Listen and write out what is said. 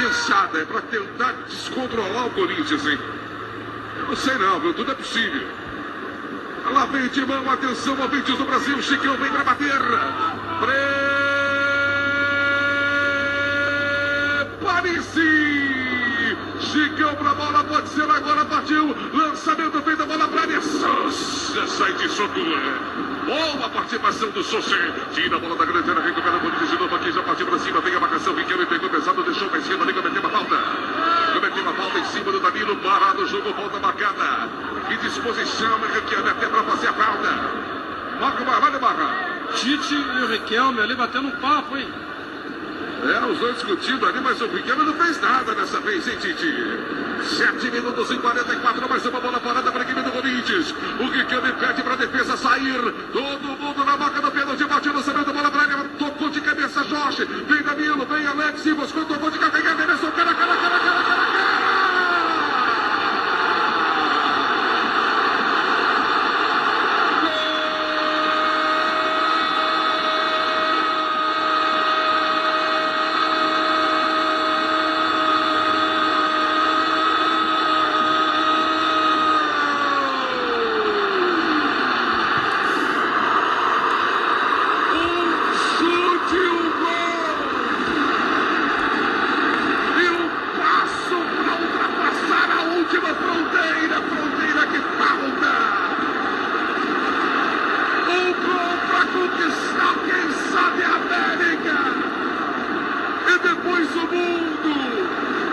pensada, é para tentar descontrolar o Corinthians, hein? Eu não sei não, viu? Tudo é possível. Lá vem Timão, atenção, ouvintes do Brasil, Chicão vem para bater. Prepare-se! Chicão pra bola, pode ser agora, partiu. Lançamento feito, a bola pra área. Sai de Sotua. Boa participação do Souza. Tira a bola da grande área, recupera o Corinthians de novo aqui, já partiu pra cima, vem a marcação, Riquelme pegou pesado, deixou pra esquerda, ali cometeu uma falta. Cometeu uma falta em cima do Danilo, parado o jogo, volta marcada. Que disposição, Riquelme, até pra fazer a falta. Marca o Barra, Barra. Tite e o Riquelme ali batendo um papo, hein? É, os dois discutindo ali, mas o Riquelme não fez nada dessa vez, hein, Tite? 7 minutos e 44, mais uma bola parada para a equipe do Corinthians. O Riquelme pede para a defesa sair. Todo mundo na boca do pênalti, bate o lançamento, bola para área, tocou de cabeça Jorge. Vem Danilo, vem Alex, buscou, tocou de cabeça. depois o mundo.